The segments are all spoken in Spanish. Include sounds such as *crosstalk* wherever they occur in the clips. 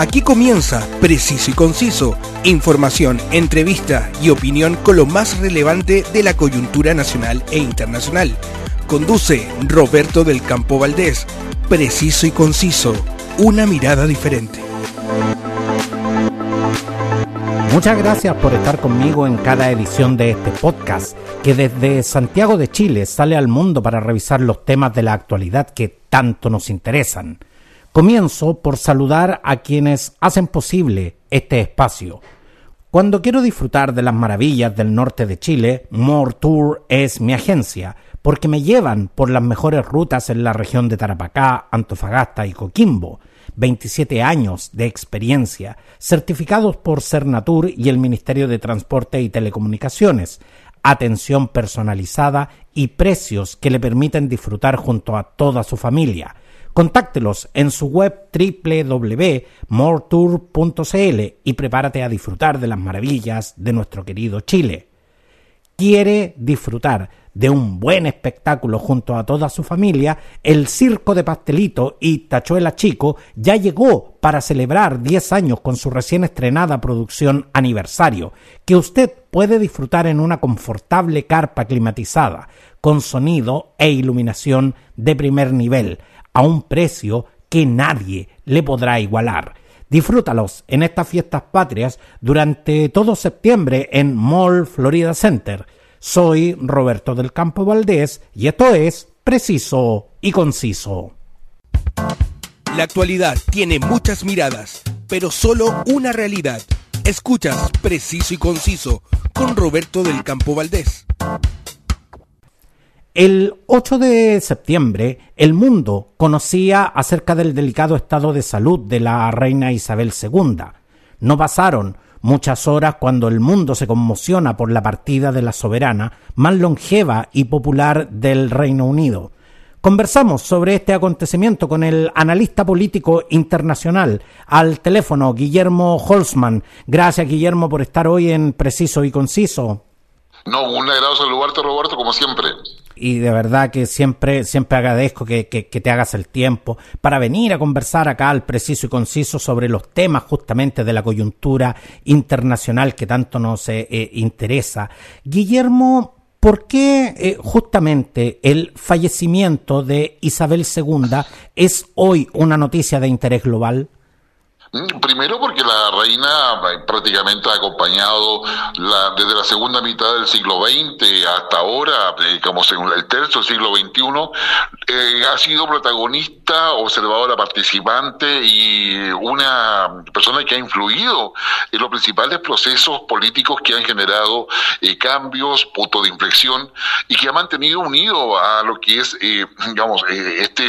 Aquí comienza Preciso y Conciso, información, entrevista y opinión con lo más relevante de la coyuntura nacional e internacional. Conduce Roberto del Campo Valdés. Preciso y Conciso, una mirada diferente. Muchas gracias por estar conmigo en cada edición de este podcast, que desde Santiago de Chile sale al mundo para revisar los temas de la actualidad que tanto nos interesan. Comienzo por saludar a quienes hacen posible este espacio. Cuando quiero disfrutar de las maravillas del norte de Chile, More Tour es mi agencia, porque me llevan por las mejores rutas en la región de Tarapacá, Antofagasta y Coquimbo 27 años de experiencia, certificados por Cernatur y el Ministerio de Transporte y Telecomunicaciones, atención personalizada y precios que le permiten disfrutar junto a toda su familia. Contáctelos en su web www.moretour.cl y prepárate a disfrutar de las maravillas de nuestro querido Chile. ¿Quiere disfrutar de un buen espectáculo junto a toda su familia, el Circo de Pastelito y Tachuela Chico ya llegó para celebrar 10 años con su recién estrenada producción Aniversario, que usted puede disfrutar en una confortable carpa climatizada, con sonido e iluminación de primer nivel, a un precio que nadie le podrá igualar. Disfrútalos en estas fiestas patrias durante todo septiembre en Mall Florida Center soy Roberto del Campo Valdés y esto es Preciso y Conciso. La actualidad tiene muchas miradas, pero solo una realidad. Escuchas Preciso y Conciso con Roberto del Campo Valdés. El 8 de septiembre, el mundo conocía acerca del delicado estado de salud de la reina Isabel II. No pasaron muchas horas cuando el mundo se conmociona por la partida de la soberana más longeva y popular del Reino Unido. Conversamos sobre este acontecimiento con el analista político internacional al teléfono Guillermo Holzman. Gracias Guillermo por estar hoy en Preciso y Conciso. No, un agrado saludarte Roberto como siempre y de verdad que siempre, siempre agradezco que, te hagas el tiempo para venir a conversar acá al preciso y conciso sobre los temas justamente de la coyuntura internacional que tanto nos eh, eh, interesa. Guillermo, ¿por qué eh, justamente el fallecimiento de Isabel II es hoy una noticia de interés global? Mm, primero porque la reina eh, prácticamente ha acompañado la, desde la segunda mitad del siglo XX hasta ahora, eh, como según el tercio del siglo XXI, eh, ha sido protagonista, observadora participante y una persona que ha influido en los principales procesos políticos que han generado cambios, puntos de inflexión y que ha mantenido unido a lo que es, digamos, este,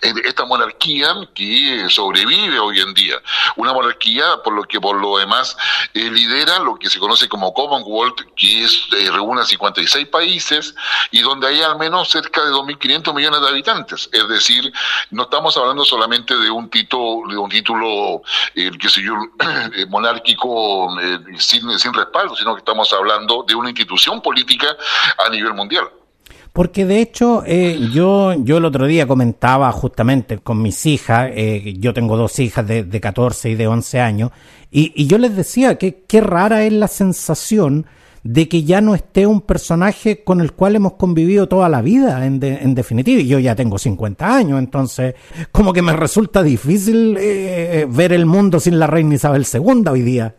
esta monarquía que sobrevive hoy en día. Una monarquía, por lo que por lo demás eh, lidera lo que se conoce como Commonwealth, que es, eh, reúne 56 países y donde hay al menos cerca de 2.500 millones de habitantes. Es decir, no estamos hablando solamente de un título, de un título eh, que sé yo, *clears throat* eh, monárquico sin, sin respaldo, sino que estamos hablando de una institución política a nivel mundial. Porque de hecho, eh, yo, yo el otro día comentaba justamente con mis hijas, eh, yo tengo dos hijas de, de 14 y de 11 años, y, y yo les decía que qué rara es la sensación de que ya no esté un personaje con el cual hemos convivido toda la vida, en, en definitiva. Y yo ya tengo 50 años, entonces como que me resulta difícil eh, ver el mundo sin la reina Isabel II hoy día.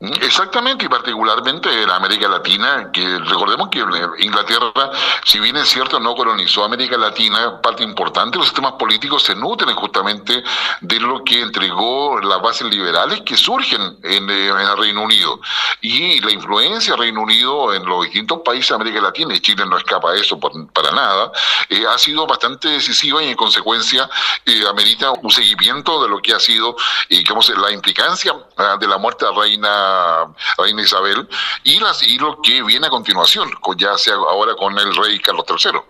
Exactamente, y particularmente en América Latina, que recordemos que Inglaterra, si bien es cierto, no colonizó América Latina, parte importante de los sistemas políticos se nutren justamente de lo que entregó las bases liberales que surgen en, el Reino Unido. Y la influencia del Reino Unido en los distintos países de América Latina, y Chile no escapa a eso para nada, eh, ha sido bastante decisiva y en consecuencia eh, amerita un seguimiento de lo que ha sido, digamos, la implicancia ah, de la muerte de la reina reina Isabel y, las, y lo que viene a continuación, ya sea ahora con el rey Carlos III.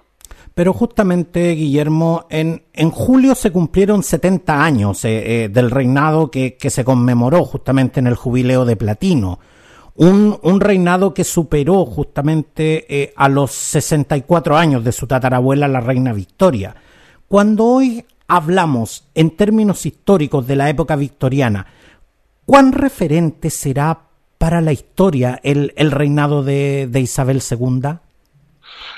Pero justamente, Guillermo, en, en julio se cumplieron 70 años eh, eh, del reinado que, que, se conmemoró justamente en el jubileo de platino. Un, un reinado que superó justamente eh, a los 64 años de su tatarabuela, la reina Victoria. Cuando hoy hablamos en términos históricos de la época victoriana, ¿cuán referente será para la historia el, reinado de, de Isabel II?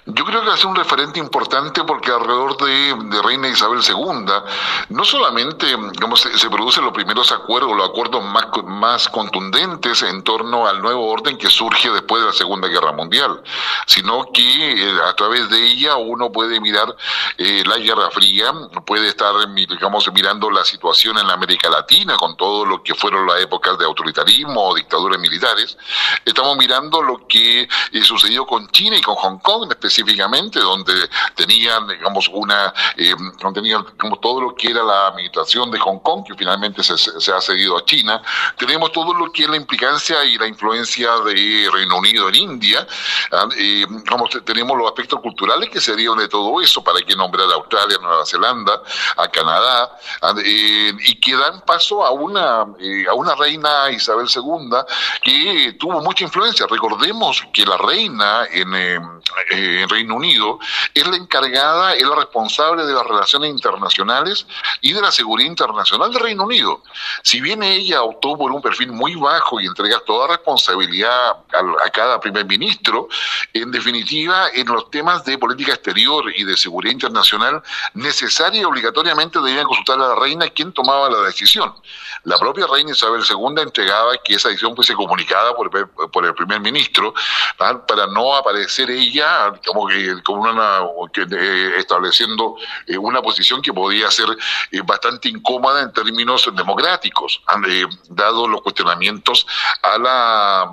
Yo creo que va a ser un referente importante porque alrededor de, Reina Isabel II, no solamente se, producen los primeros acuerdos, los acuerdos más, más contundentes en torno al nuevo orden que surge después de la Segunda Guerra Mundial, sino que eh, a través de ella uno puede mirar eh, la Guerra Fría, puede estar, digamos, mirando la situación en la América Latina con todo lo que fueron las épocas de autoritarismo o dictaduras militares. Estamos mirando lo que eh, sucedió con China y con Hong Kong, especialmente específicamente, donde tenían, digamos, una, eh, tenían como todo lo que era la administración de Hong Kong, que finalmente se, se, ha cedido a China. Tenemos todo lo que es la implicancia y la influencia de Reino Unido en India. ¿ah? Eh, tenemos los aspectos culturales que se dieron de todo eso, para que nombrar a Australia, Nueva Zelanda, a Canadá, ¿ah? eh, y que dan paso a una, eh, a una reina Isabel II que tuvo mucha influencia. Recordemos que la reina en, en Reino Unido, es la encargada, es la responsable de las relaciones internacionales y de la seguridad internacional del Reino Unido. Si bien ella optó por un perfil muy bajo y entrega toda responsabilidad a, cada primer ministro, en definitiva, en los temas de política exterior y de seguridad internacional, necesaria y obligatoriamente debían consultar a la reina quien tomaba la decisión. La propia reina Isabel II entregaba que esa decisión fuese comunicada por, por el primer ministro para no aparecer ella como que como una eh, estableciendo eh, una posición que podía ser eh, bastante incómoda en términos democráticos, dado los cuestionamientos a la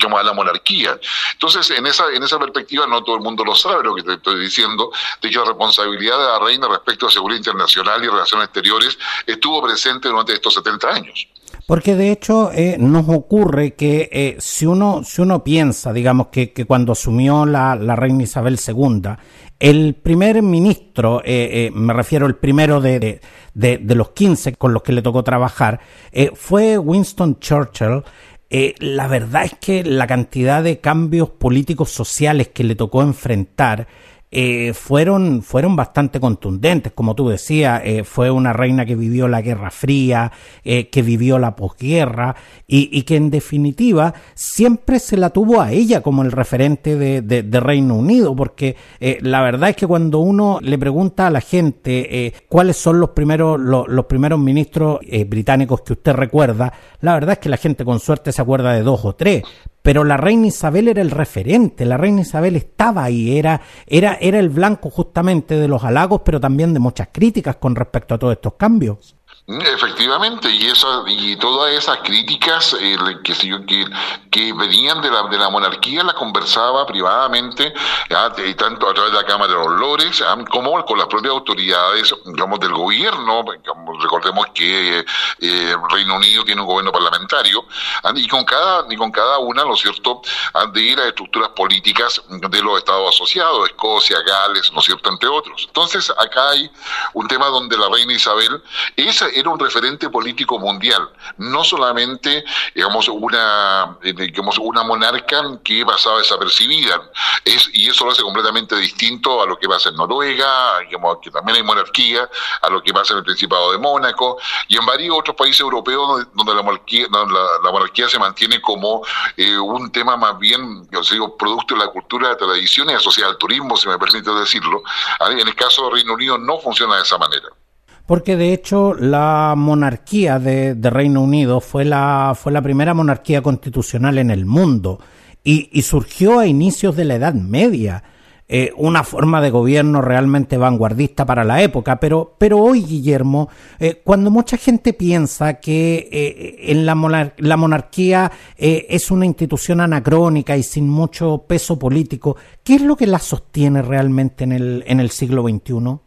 como a la monarquía. Entonces, en esa, en esa perspectiva, no todo el mundo lo sabe lo que te estoy diciendo, de que la responsabilidad de la reina respecto a seguridad internacional y relaciones exteriores estuvo presente durante estos 70 años. Porque de hecho eh, nos ocurre que eh, si, uno, si uno piensa, digamos, que, que cuando asumió la, la, reina Isabel II, el primer ministro, eh, me refiero el primero de, de, los 15 con los que le tocó trabajar, fue Winston Churchill, la verdad es que la cantidad de cambios políticos sociales que le tocó enfrentar eh, fueron, fueron bastante contundentes. Como tú decías, eh, fue una reina que vivió la Guerra Fría, eh, que vivió la posguerra y, que en definitiva siempre se la tuvo a ella como el referente de, Reino Unido, porque la verdad es que cuando uno le pregunta a la gente cuáles son los primeros, los primeros ministros británicos que usted recuerda, la verdad es que la gente con suerte se acuerda de dos o tres, pero la reina Isabel era el referente, la reina Isabel estaba ahí, era, era, era el blanco justamente de los halagos, pero también de muchas críticas con respecto a todos estos cambios. Efectivamente, y eso, y todas esas críticas eh, que, que, que, venían de la, de la monarquía las conversaba privadamente, tanto a través de la Cámara de los Lores, como con las propias autoridades, digamos, del gobierno. recordemos que eh, Reino Unido tiene un gobierno parlamentario, y con cada, y con cada una, ¿no cierto?, de las estructuras políticas de los estados asociados, Escocia, Gales, ¿no cierto?, entre otros. Entonces, acá hay un tema donde la reina Isabel esa era un referente político mundial, no solamente, digamos, una, eh, digamos, una monarca que pasaba desapercibida, es, y eso lo hace completamente distinto a lo que pasa en Noruega, digamos, que también hay monarquía, a lo que pasa en el Principado de Mónaco, y en varios otros países europeos donde la monarquía, la, monarquía se mantiene como eh, un tema más bien, digo, producto de la cultura, de tradiciones asociada al turismo, si me permite decirlo. En el caso del Reino Unido no funciona de esa manera porque de hecho la monarquía de, Reino Unido fue la, fue la primera monarquía constitucional en el mundo y, surgió a inicios de la Edad Media. Eh, una forma de gobierno realmente vanguardista para la época, pero, pero hoy, Guillermo, eh, cuando mucha gente piensa que eh, en la, la monarquía es una institución anacrónica y sin mucho peso político, ¿qué es lo que la sostiene realmente en el, en el siglo XXI?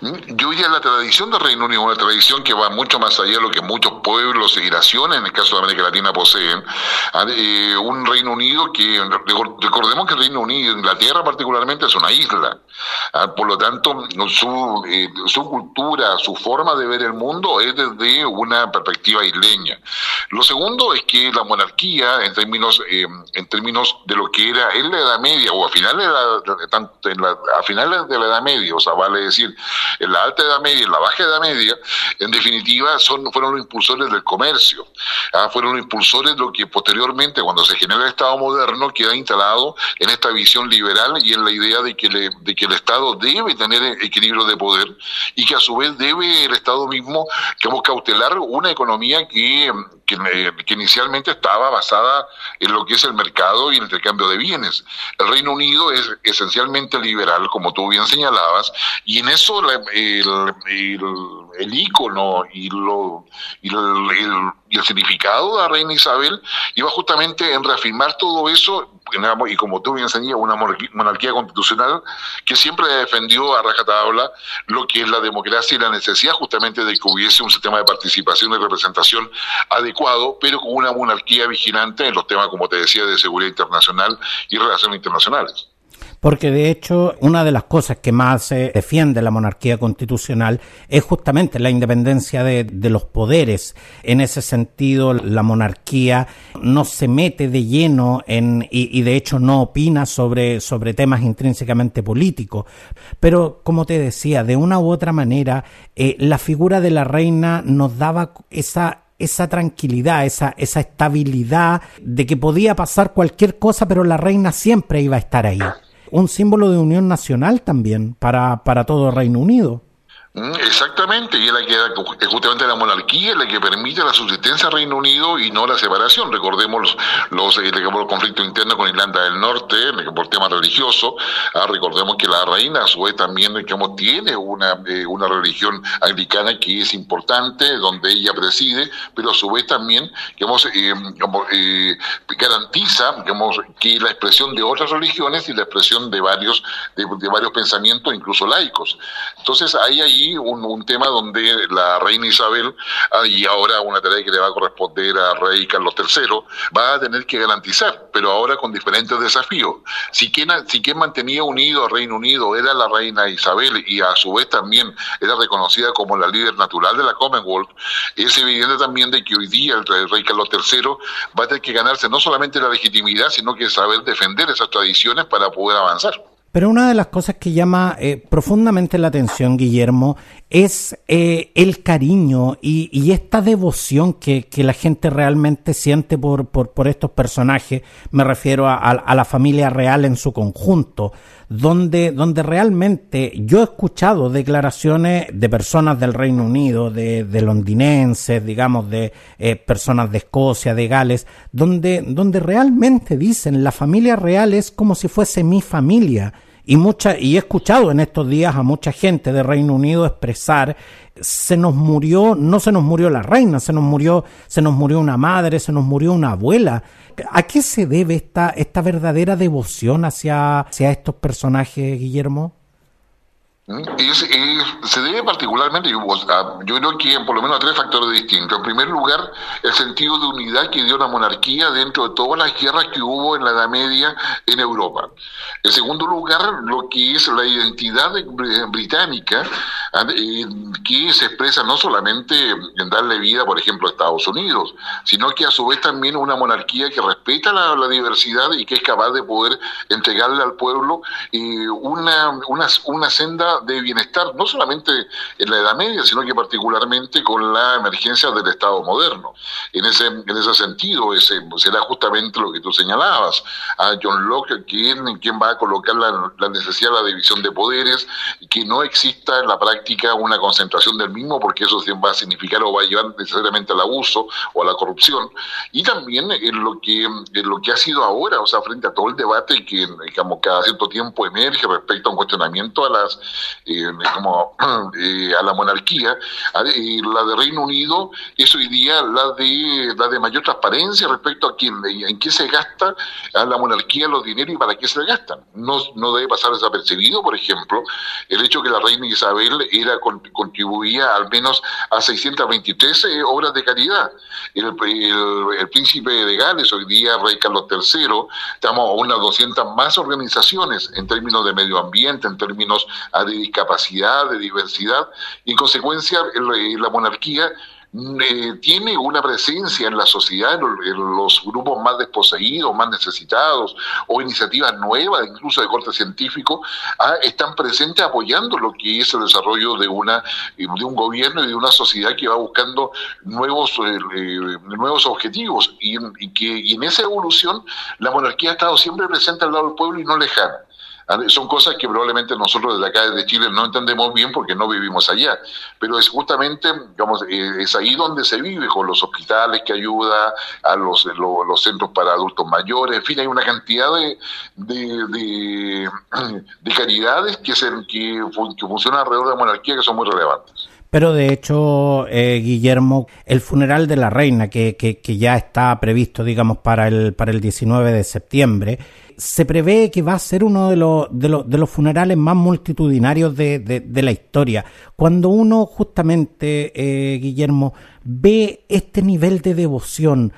Yo ya la tradición del Reino Unido, una tradición que va mucho más allá de lo que muchos pueblos y naciones, en el caso de América Latina, poseen. Ah, eh, un Reino Unido que, recordemos que el Reino Unido, Inglaterra particularmente, es una isla. Ah, por lo tanto, su, eh, su cultura, su forma de ver el mundo es desde una perspectiva isleña. Lo segundo es que la monarquía, en términos, eh, en términos de lo que era en la Edad Media, o a finales de la, a finales de la Edad Media, o sea, vale decir, en la alta edad media y en la baja edad media, en definitiva son, fueron los impulsores del comercio, ¿ah? fueron los impulsores de lo que posteriormente, cuando se genera el Estado moderno, queda instalado en esta visión liberal y en la idea de que, de que el Estado debe tener equilibrio de poder y que a su vez debe el Estado mismo que cautelar una economía que que, inicialmente estaba basada en lo que es el mercado y el intercambio de bienes. El Reino Unido es esencialmente liberal, como tú bien señalabas, y en eso el, el, ícono y, lo, y el, y el significado de la reina Isabel iba justamente en reafirmar todo eso y como tú bien señalas, una monarquía constitucional que siempre defendió a rajatabla lo que es la democracia y la necesidad justamente de que hubiese un sistema de participación y representación adecuado, pero con una monarquía vigilante en los temas, como te decía, de seguridad internacional y relaciones internacionales porque de hecho una de las cosas que más se defiende la monarquía constitucional es justamente la independencia de, los poderes. En ese sentido, la monarquía no se mete de lleno en, y, de hecho no opina sobre, sobre temas intrínsecamente políticos. Pero, como te decía, de una u otra manera, eh, la figura de la reina nos daba esa esa tranquilidad, esa, esa estabilidad de que podía pasar cualquier cosa, pero la reina siempre iba a estar ahí un símbolo de unión nacional también para, para todo Reino Unido. Exactamente, y es la que justamente la monarquía la que permite la subsistencia del Reino Unido y no la separación. Recordemos los, los, eh, conflictos internos con Irlanda del Norte, por tema religioso. Ah, recordemos que la reina, a su vez, también digamos, tiene una, eh, una religión anglicana que es importante, donde ella preside, pero a su vez también digamos, eh, garantiza digamos, que la expresión de otras religiones y la expresión de varios, de varios pensamientos, incluso laicos. Entonces, ahí hay un, tema donde la reina Isabel, ah, y ahora una tarea que le va a corresponder a rey Carlos III, va a tener que garantizar, pero ahora con diferentes desafíos. Si quien, si quien mantenía unido al Reino Unido era la reina Isabel y a su vez también era reconocida como la líder natural de la Commonwealth, es evidente también de que hoy día el rey Carlos III va a tener que ganarse no solamente la legitimidad, sino que saber defender esas tradiciones para poder avanzar. Pero una de las cosas que llama eh, profundamente la atención, Guillermo, es eh, el cariño y, esta devoción que, la gente realmente siente por, por, estos personajes. Me refiero a, la familia real en su conjunto, donde, donde realmente yo he escuchado declaraciones de personas del Reino Unido, de, londinenses, digamos, de eh, personas de Escocia, de Gales, donde, donde realmente dicen la familia real es como si fuese mi familia y, mucha, y he escuchado en estos días a mucha gente de Reino Unido expresar, se nos murió, no se nos murió la reina, se nos murió, se nos murió una madre, se nos murió una abuela. ¿A qué se debe esta, esta verdadera devoción hacia, hacia estos personajes, Guillermo? Se debe particularmente, yo, creo que por lo menos a tres factores distintos. En primer lugar, el sentido de unidad que dio la monarquía dentro de todas las guerras que hubo en la Edad Media en Europa. En segundo lugar, lo que es la identidad británica, ah, eh, que se expresa no solamente en darle vida, por ejemplo, a Estados Unidos, sino que a su vez también una monarquía que respeta la, diversidad y que es capaz de poder entregarle al pueblo eh, una, una, una senda de bienestar, no solamente en la Edad Media, sino que particularmente con la emergencia del Estado moderno. En ese, en ese sentido, ese será justamente lo que tú señalabas. A John Locke, quien, quien va a colocar la, necesidad de la división de poderes, que no exista en la práctica una concentración del mismo, porque eso va a significar o va a llevar necesariamente al abuso o a la corrupción. Y también en lo que, en lo que ha sido ahora, o sea, frente a todo el debate que digamos, cada cierto tiempo emerge respecto a un cuestionamiento a las eh, como *clears throat* eh, a la monarquía, y la de Reino Unido es hoy día la de la de mayor transparencia respecto a quién, en qué se gasta a la monarquía los dineros y para qué se gastan. No, no debe pasar desapercibido, por ejemplo, el hecho que la reina Isabel era contribuía al menos a 623 eh, obras de caridad. El, el, príncipe de Gales, hoy día rey Carlos III, estamos a unas 200 más organizaciones en términos de medio ambiente, en términos de discapacidad, de diversidad, y en consecuencia la monarquía eh, tiene una presencia en la sociedad, en, los grupos más desposeídos, más necesitados, o iniciativas nuevas, incluso de corte científico, ah, están presentes apoyando lo que es el desarrollo de, una, de un gobierno y de una sociedad que va buscando nuevos, eh, eh, nuevos objetivos y, y que y en esa evolución la monarquía ha estado siempre presente al lado del pueblo y no lejana. Ah, son cosas que probablemente nosotros desde acá, desde Chile, no entendemos bien porque no vivimos allá. Pero es justamente, digamos, eh, es ahí donde se vive, con los hospitales que ayuda, a los, los, centros para adultos mayores, en fin, hay una cantidad de, de, de, *clears throat* caridades que, se, que, que funcionan alrededor de la monarquía que son muy relevantes. Pero de hecho, eh, Guillermo, el funeral de la reina, que, que, que, ya está previsto, digamos, para el, para el 19 de septiembre, se prevé que va a ser uno de los, de los, de los funerales más multitudinarios de, de, la historia. Cuando uno justamente, eh, Guillermo, ve este nivel de devoción,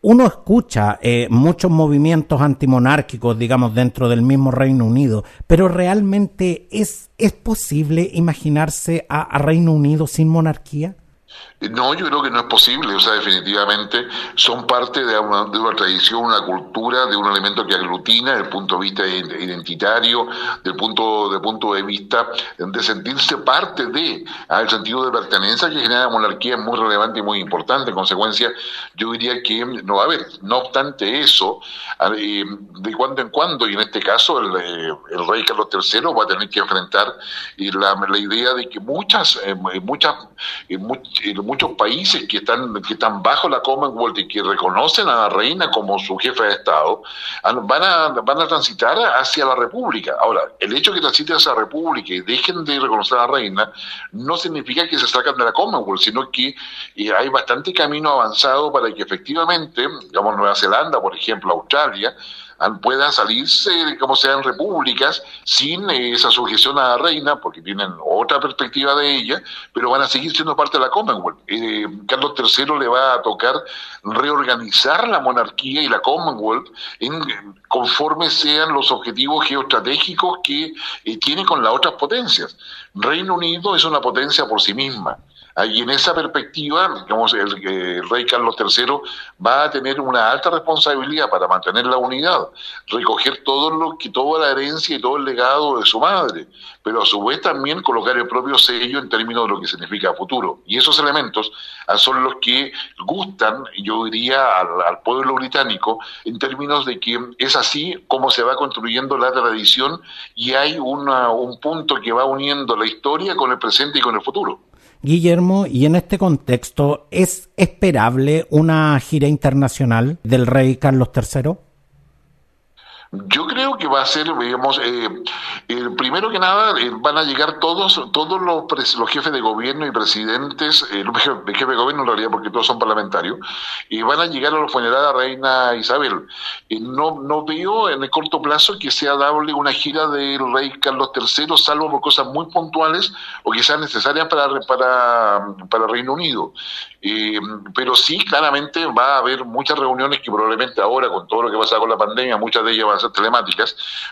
uno escucha eh, muchos movimientos antimonárquicos, digamos, dentro del mismo Reino Unido, pero realmente es, es posible imaginarse a Reino Unido sin monarquía? No, yo creo que no es posible, o sea, definitivamente son parte de una, tradición, una cultura, de un elemento que aglutina desde el punto de vista identitario, del punto, de punto de vista de sentirse parte de, ah, el sentido de pertenencia que genera la monarquía es muy relevante y muy importante. En consecuencia, yo diría que no va a haber. No obstante eso, ah, eh, de cuando en cuando, y en este caso el, eh, el rey Carlos III va a tener que enfrentar la, la idea de que muchas, eh, muchas, muchos países que están, que están bajo la Commonwealth y que reconocen a la reina como su jefe de Estado, van a, van a transitar hacia la República. Ahora, el hecho de que transiten hacia la República y dejen de reconocer a la reina no significa que se sacan de la Commonwealth, sino que eh, hay bastante camino avanzado para que efectivamente, digamos Nueva Zelanda, por ejemplo, Australia, puedan salirse, como sean repúblicas, sin eh, esa sujeción a la reina, porque tienen otra perspectiva de ella, pero van a seguir siendo parte de la Commonwealth. Eh, Carlos III le va a tocar reorganizar la monarquía y la Commonwealth en, conforme sean los objetivos geoestratégicos que eh, tiene con las otras potencias. Reino Unido es una potencia por sí misma y en esa perspectiva, digamos, el, rey Carlos III va a tener una alta responsabilidad para mantener la unidad, recoger todo lo que toda la herencia y todo el legado de su madre, pero a su vez también colocar el propio sello en términos de lo que significa futuro. Y esos elementos ah, son los que gustan, yo diría, al, pueblo británico en términos de que es así como se va construyendo la tradición y hay un punto que va uniendo la historia con el presente y con el futuro. Guillermo, y en este contexto, ¿es esperable una gira internacional del rey Carlos III? Yo creo que va a ser, digamos, eh, el primero que nada, eh, van a llegar todos todos los, jefes de gobierno y presidentes, eh, los jefes de gobierno en realidad, porque todos son parlamentarios, y van a llegar a los funerales de reina Isabel. no, no veo en el corto plazo que sea dable una gira del rey Carlos III, salvo por cosas muy puntuales o sean necesarias para, para, para Reino Unido. pero sí, claramente va a haber muchas reuniones que probablemente ahora, con todo lo que pasa con la pandemia, muchas de ellas van a ser telemáticas,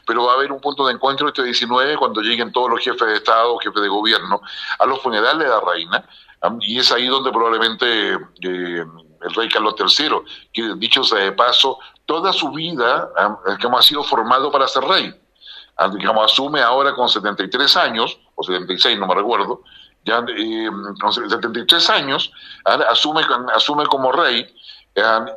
pero va a haber un punto de encuentro este 19 cuando lleguen todos los jefes de Estado, jefes de gobierno, a los funerales de la reina, y es ahí donde probablemente eh, el rey Carlos III, que dicho sea de paso, toda su vida ha sido formado para ser rey. Digamos, asume ahora con 73 años, o 76, no me recuerdo, ya eh, con 73 años, asume, asume como rey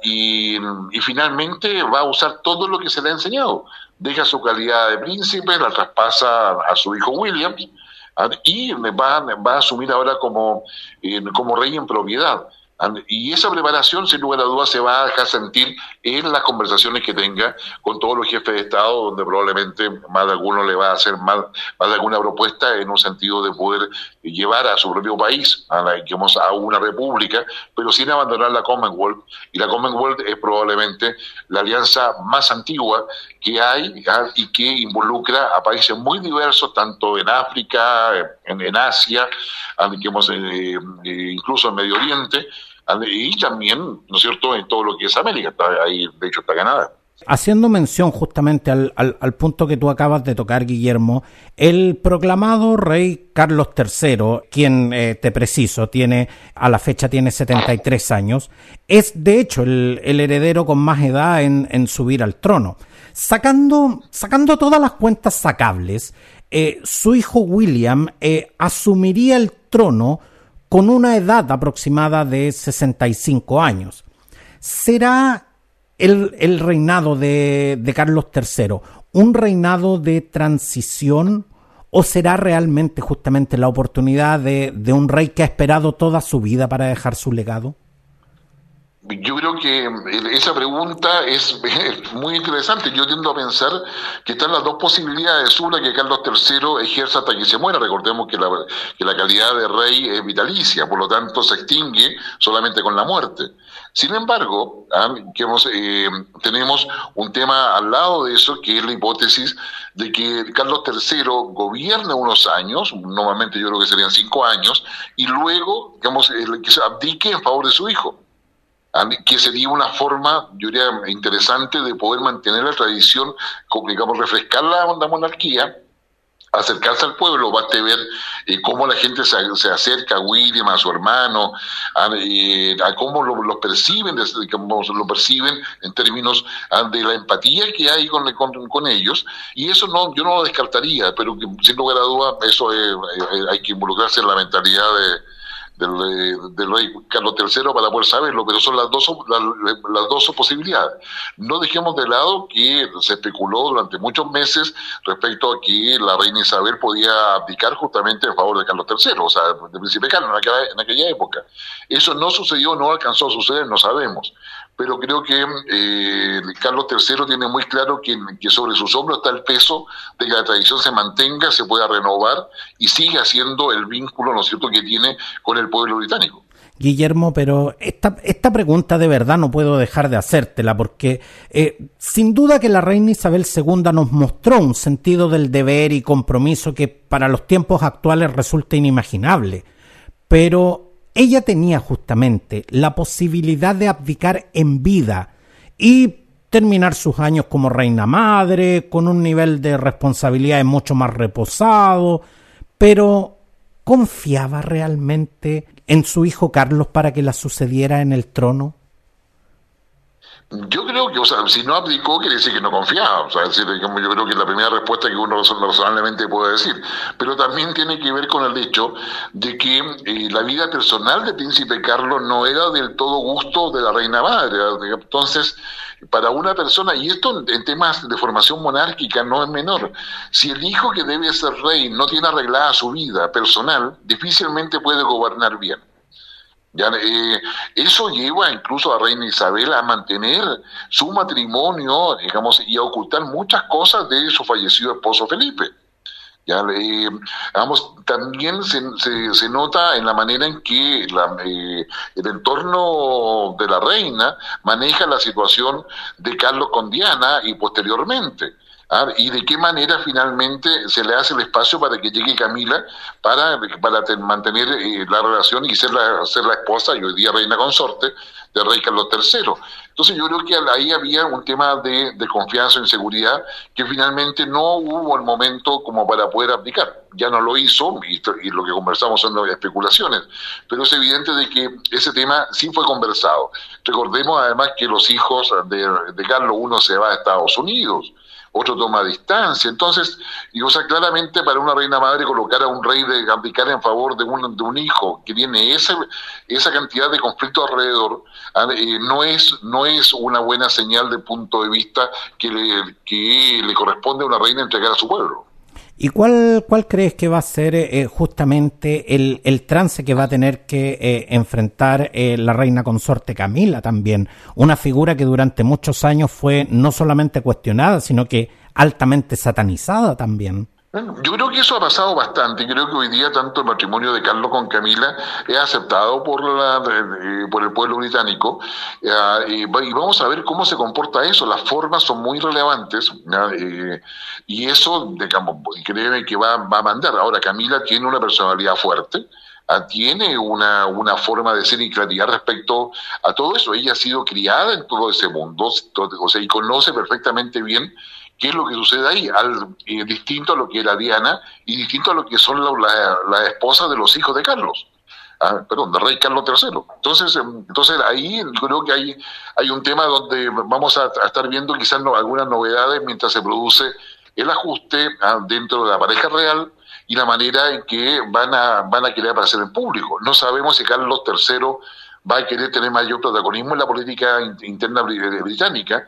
y, finalmente va a usar todo lo que se le ha enseñado. Deja su calidad de príncipe, la traspasa a su hijo William y va, va, a asumir ahora como, como rey en propiedad. Y esa preparación, sin lugar a dudas, se va a dejar sentir en las conversaciones que tenga con todos los jefes de Estado, donde probablemente más de alguno le va a hacer más, más de alguna propuesta en un sentido de poder llevar a su propio país a, la, digamos, a una república, pero sin abandonar la Commonwealth. Y la Commonwealth es probablemente la alianza más antigua que hay y que involucra a países muy diversos, tanto en África, en, en Asia, digamos, eh, eh, incluso en Medio Oriente y también, ¿no es cierto?, en todo lo que es América, está ahí, de hecho, está Canadá. Haciendo mención justamente al, al, punto que tú acabas de tocar, Guillermo, el proclamado rey Carlos III, quien, eh, te preciso, tiene, a la fecha tiene 73 años, es de hecho el, heredero con más edad en, en, subir al trono. Sacando, sacando todas las cuentas sacables, eh, su hijo William eh, asumiría el trono con una edad aproximada de 65 años. ¿Será el, reinado de, Carlos III un reinado de transición o será realmente justamente la oportunidad de, de un rey que ha esperado toda su vida para dejar su legado? Yo creo que esa pregunta *laughs* es, muy interesante. Yo tiendo a pensar que están las dos posibilidades. Una, que Carlos III ejerza hasta que se muera. Recordemos que la, que la calidad de rey es vitalicia, por lo tanto se extingue solamente con la muerte. Sin embargo, ah, eh, tenemos un tema al lado de eso, que es la hipótesis de que Carlos III gobierne unos años, normalmente yo creo que serían cinco años, y luego, digamos, que abdique en favor de su hijo que sería una forma, yo diría, interesante de poder mantener la tradición, digamos, refrescar la, monarquía, acercarse al pueblo, basta ver eh, cómo la gente se, acerca a William, a su hermano, a, eh, cómo lo, perciben, cómo lo perciben en términos ah, de la empatía que hay con, con, ellos, y eso no, yo no lo descartaría, pero sin lugar a dudas, eso eh, hay que involucrarse en la mentalidad de del, del, rey Carlos III para poder saberlo, pero son las dos, las, dos posibilidades. No dejemos de lado que se especuló durante muchos meses respecto a que la reina Isabel podía abdicar justamente en favor de Carlos III, o sea, del príncipe Carlos en en aquella época. Eso no sucedió, no alcanzó a suceder, no sabemos pero creo que eh, Carlos III tiene muy claro que, sobre sus hombros está el peso de que la tradición se mantenga, se pueda renovar y siga siendo el vínculo, ¿no es cierto?, que tiene con el pueblo británico. Guillermo, pero esta, esta pregunta de verdad no puedo dejar de hacértela porque eh, sin duda que la reina Isabel II nos mostró un sentido del deber y compromiso que para los tiempos actuales resulta inimaginable. Pero ella tenía justamente la posibilidad de abdicar en vida y terminar sus años como reina madre, con un nivel de responsabilidades mucho más reposado, pero ¿confiaba realmente en su hijo Carlos para que la sucediera en el trono? Yo creo que, o sea, si no abdicó, quiere decir que no confiaba. O sea, yo creo que es la primera respuesta que uno razonablemente puede decir. Pero también tiene que ver con el hecho de que eh, la vida personal de Príncipe Carlos no era del todo gusto de la reina madre. Entonces, para una persona, y esto en temas de formación monárquica no es menor, si el hijo que debe ser rey no tiene arreglada su vida personal, difícilmente puede gobernar bien. Ya, eh, eso lleva incluso a Reina Isabel a mantener su matrimonio, digamos, y a ocultar muchas cosas de su fallecido esposo Felipe. Ya, eh, también se, se, nota en la manera en que eh, el entorno de la reina maneja la situación de Carlos con Diana y posteriormente. ¿Ah? y de qué manera finalmente se le hace el espacio para que llegue Camila para, para mantener eh, la relación y ser la, ser la esposa y hoy día reina consorte de rey Carlos III. Entonces yo creo que ahí había un tema de, de confianza en seguridad que finalmente no hubo el momento como para poder aplicar. Ya no lo hizo y, lo que conversamos son especulaciones, pero es evidente de que ese tema sí fue conversado. Recordemos además que los hijos de, de Carlos uno se va a Estados Unidos otro toma distancia. Entonces, y o sea, claramente para una reina madre colocar a un rey de abdicar en favor de un, de un hijo que tiene ese, esa cantidad de conflicto alrededor, eh, no, es, no es una buena señal de punto de vista que le, que le corresponde a una reina entregar a su pueblo. ¿Y cuál, cuál crees que va a ser eh, justamente el, el, trance que va a tener que eh, enfrentar eh, la reina consorte Camila también? Una figura que durante muchos años fue no solamente cuestionada, sino que altamente satanizada también. Yo creo que eso ha pasado bastante. Creo que hoy día tanto el matrimonio de Carlos con Camila es aceptado por, la, por el pueblo británico y vamos a ver cómo se comporta eso. Las formas son muy relevantes y eso, digamos, créeme que va, va a mandar. Ahora, Camila tiene una personalidad fuerte ah, tiene una, una, forma de ser y claridad respecto a todo eso. Ella ha sido criada en todo ese mundo, o sea, y conoce perfectamente bien qué es lo que sucede ahí, al, eh, distinto a lo que era Diana y distinto a lo que son las la, esposas de los hijos de Carlos. Ah, perdón, del rey Carlos III. Entonces, em, entonces ahí creo que hay, hay un tema donde vamos a, estar viendo quizás algunas novedades mientras se produce el ajuste ah, dentro de la pareja real y la manera en que van a, van a querer aparecer en público. No sabemos si Carlos III va a querer tener mayor protagonismo en la política interna británica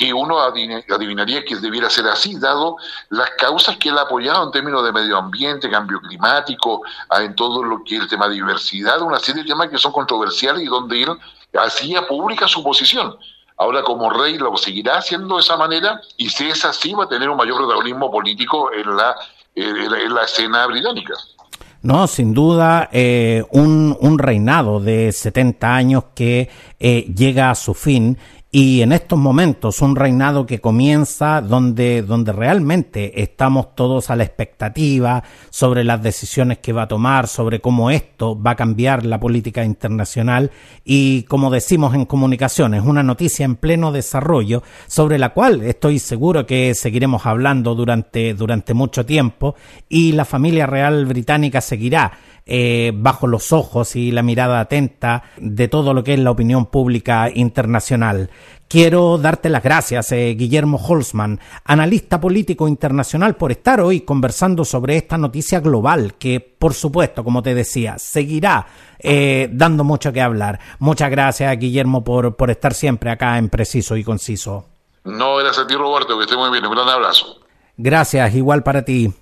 que uno adivinaría que debiera ser así, dado las causas que él ha apoyado en términos de medio ambiente, cambio climático, ah, en todo lo que es el tema de diversidad, una serie de temas que son controversiales y donde él hacía pública su posición. Ahora como rey lo seguirá haciendo de esa manera y si es así va a tener un mayor protagonismo político en la, en la escena británica. No, sin duda, eh, un, un, reinado de 70 años que eh, llega a su fin y en estos momentos un reinado que comienza donde, donde realmente estamos todos a la expectativa sobre las decisiones que va a tomar, sobre cómo esto va a cambiar la política internacional. Y como decimos en comunicaciones, una noticia en pleno desarrollo sobre la cual estoy seguro que seguiremos hablando durante, durante mucho tiempo. Y la familia real británica seguirá eh, bajo los ojos y la mirada atenta de todo lo que es la opinión pública internacional. Quiero darte las gracias, eh, Guillermo Holzman, analista político internacional, por estar hoy conversando sobre esta noticia global que, por supuesto, como te decía, seguirá eh, dando mucho que hablar. Muchas gracias, Guillermo, por, por estar siempre acá en Preciso y Conciso. No, gracias a ti, Roberto, que esté muy bien. Un gran abrazo. Gracias, igual para ti.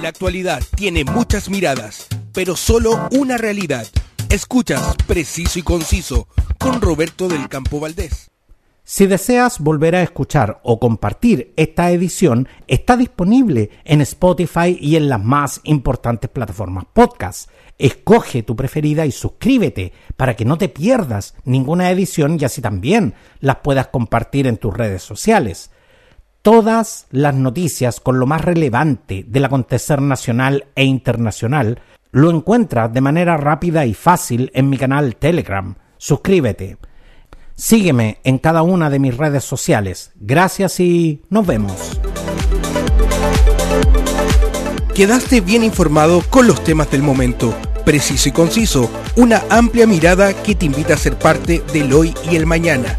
La actualidad tiene muchas miradas, pero solo una realidad. Escuchas Preciso y Conciso con Roberto del Campo Valdés. Si deseas volver a escuchar o compartir esta edición, está disponible en Spotify y en las más importantes plataformas podcast. Escoge tu preferida y suscríbete para que no te pierdas ninguna edición y así también las puedas compartir en tus redes sociales todas las noticias con lo más relevante del acontecer nacional e internacional, lo encuentras de manera rápida y fácil en mi canal Telegram. Suscríbete. Sígueme en cada una de mis redes sociales. Gracias y nos vemos. Quedaste bien informado con los temas del momento, preciso y conciso, una amplia mirada que te invita a ser parte del hoy y el mañana